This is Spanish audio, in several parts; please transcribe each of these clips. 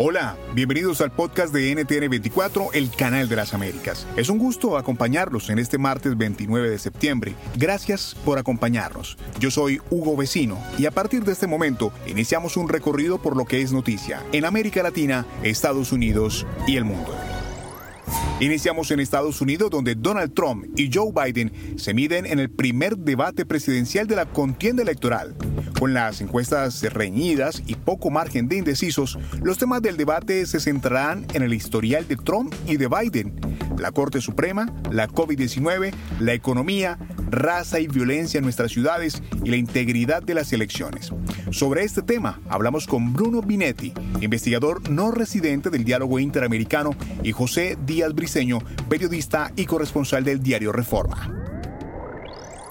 Hola, bienvenidos al podcast de NTN24, el canal de las Américas. Es un gusto acompañarlos en este martes 29 de septiembre. Gracias por acompañarnos. Yo soy Hugo Vecino y a partir de este momento iniciamos un recorrido por lo que es noticia en América Latina, Estados Unidos y el mundo. Iniciamos en Estados Unidos donde Donald Trump y Joe Biden se miden en el primer debate presidencial de la contienda electoral. Con las encuestas reñidas y poco margen de indecisos, los temas del debate se centrarán en el historial de Trump y de Biden, la Corte Suprema, la COVID-19, la economía, raza y violencia en nuestras ciudades y la integridad de las elecciones. Sobre este tema hablamos con Bruno Binetti, investigador no residente del diálogo interamericano, y José Díaz Briceño, periodista y corresponsal del diario Reforma.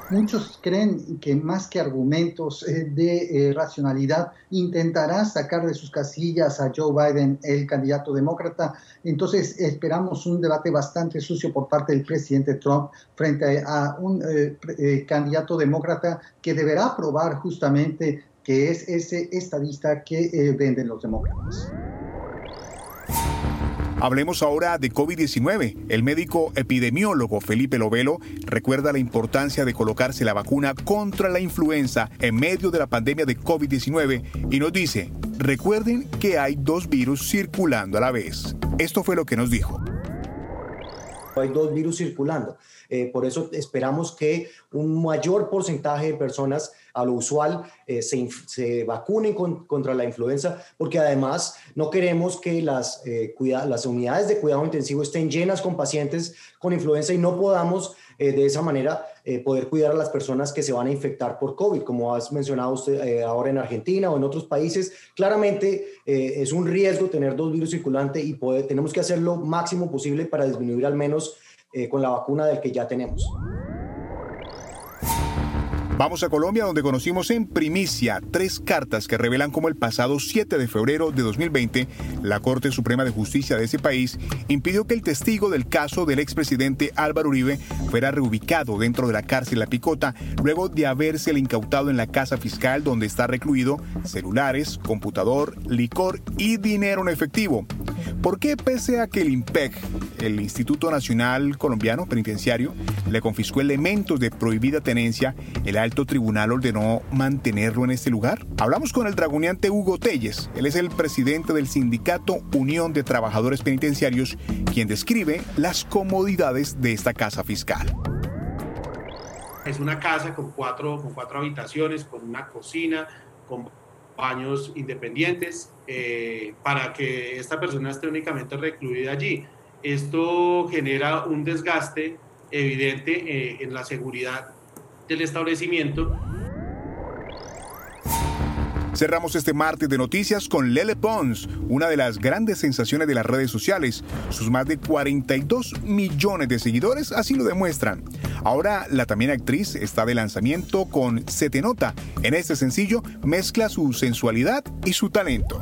Muchos creen que más que argumentos eh, de eh, racionalidad intentará sacar de sus casillas a Joe Biden, el candidato demócrata. Entonces esperamos un debate bastante sucio por parte del presidente Trump frente a un eh, candidato demócrata que deberá probar justamente que es ese estadista que venden los demócratas. Hablemos ahora de COVID-19. El médico epidemiólogo Felipe Lovelo recuerda la importancia de colocarse la vacuna contra la influenza en medio de la pandemia de COVID-19 y nos dice, recuerden que hay dos virus circulando a la vez. Esto fue lo que nos dijo. Hay dos virus circulando. Eh, por eso esperamos que un mayor porcentaje de personas a lo usual eh, se, vacunen contra la influenza, porque además no queremos que las, eh, las unidades de cuidado intensivo estén llenas con pacientes con influenza y no podamos de esa manera poder cuidar a las personas que se van a infectar por COVID, como has mencionado usted ahora en Argentina o en otros países. Claramente es un riesgo tener dos virus circulantes y tenemos que hacer lo máximo posible para disminuir al menos eh, con la vacuna del que ya tenemos. Vamos a Colombia donde conocimos en primicia tres cartas que revelan cómo el pasado 7 de febrero de 2020 la Corte Suprema de Justicia de ese país impidió que el testigo del caso del expresidente Álvaro Uribe fuera reubicado dentro de la cárcel La Picota luego de haberse incautado en la casa fiscal donde está recluido celulares, computador, licor y dinero en efectivo. ¿Por qué pese a que el IMPEC, el Instituto Nacional Colombiano Penitenciario, le confiscó elementos de prohibida tenencia, el alto tribunal ordenó mantenerlo en este lugar? Hablamos con el dragoneante Hugo Telles, él es el presidente del sindicato Unión de Trabajadores Penitenciarios, quien describe las comodidades de esta casa fiscal. Es una casa con cuatro, con cuatro habitaciones, con una cocina, con baños independientes, eh, para que esta persona esté únicamente recluida allí. Esto genera un desgaste evidente eh, en la seguridad del establecimiento. Cerramos este martes de noticias con Lele Pons, una de las grandes sensaciones de las redes sociales. Sus más de 42 millones de seguidores así lo demuestran. Ahora la también actriz está de lanzamiento con Se te nota. En este sencillo mezcla su sensualidad y su talento.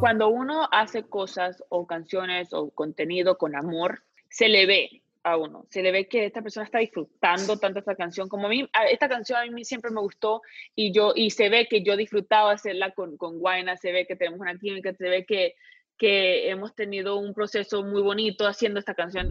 cuando uno hace cosas o canciones o contenido con amor, se le ve a uno, se le ve que esta persona está disfrutando tanto esta canción como a mí. Esta canción a mí siempre me gustó y yo y se ve que yo disfrutaba hacerla con, con Guayna, se ve que tenemos una química, se ve que, que hemos tenido un proceso muy bonito haciendo esta canción.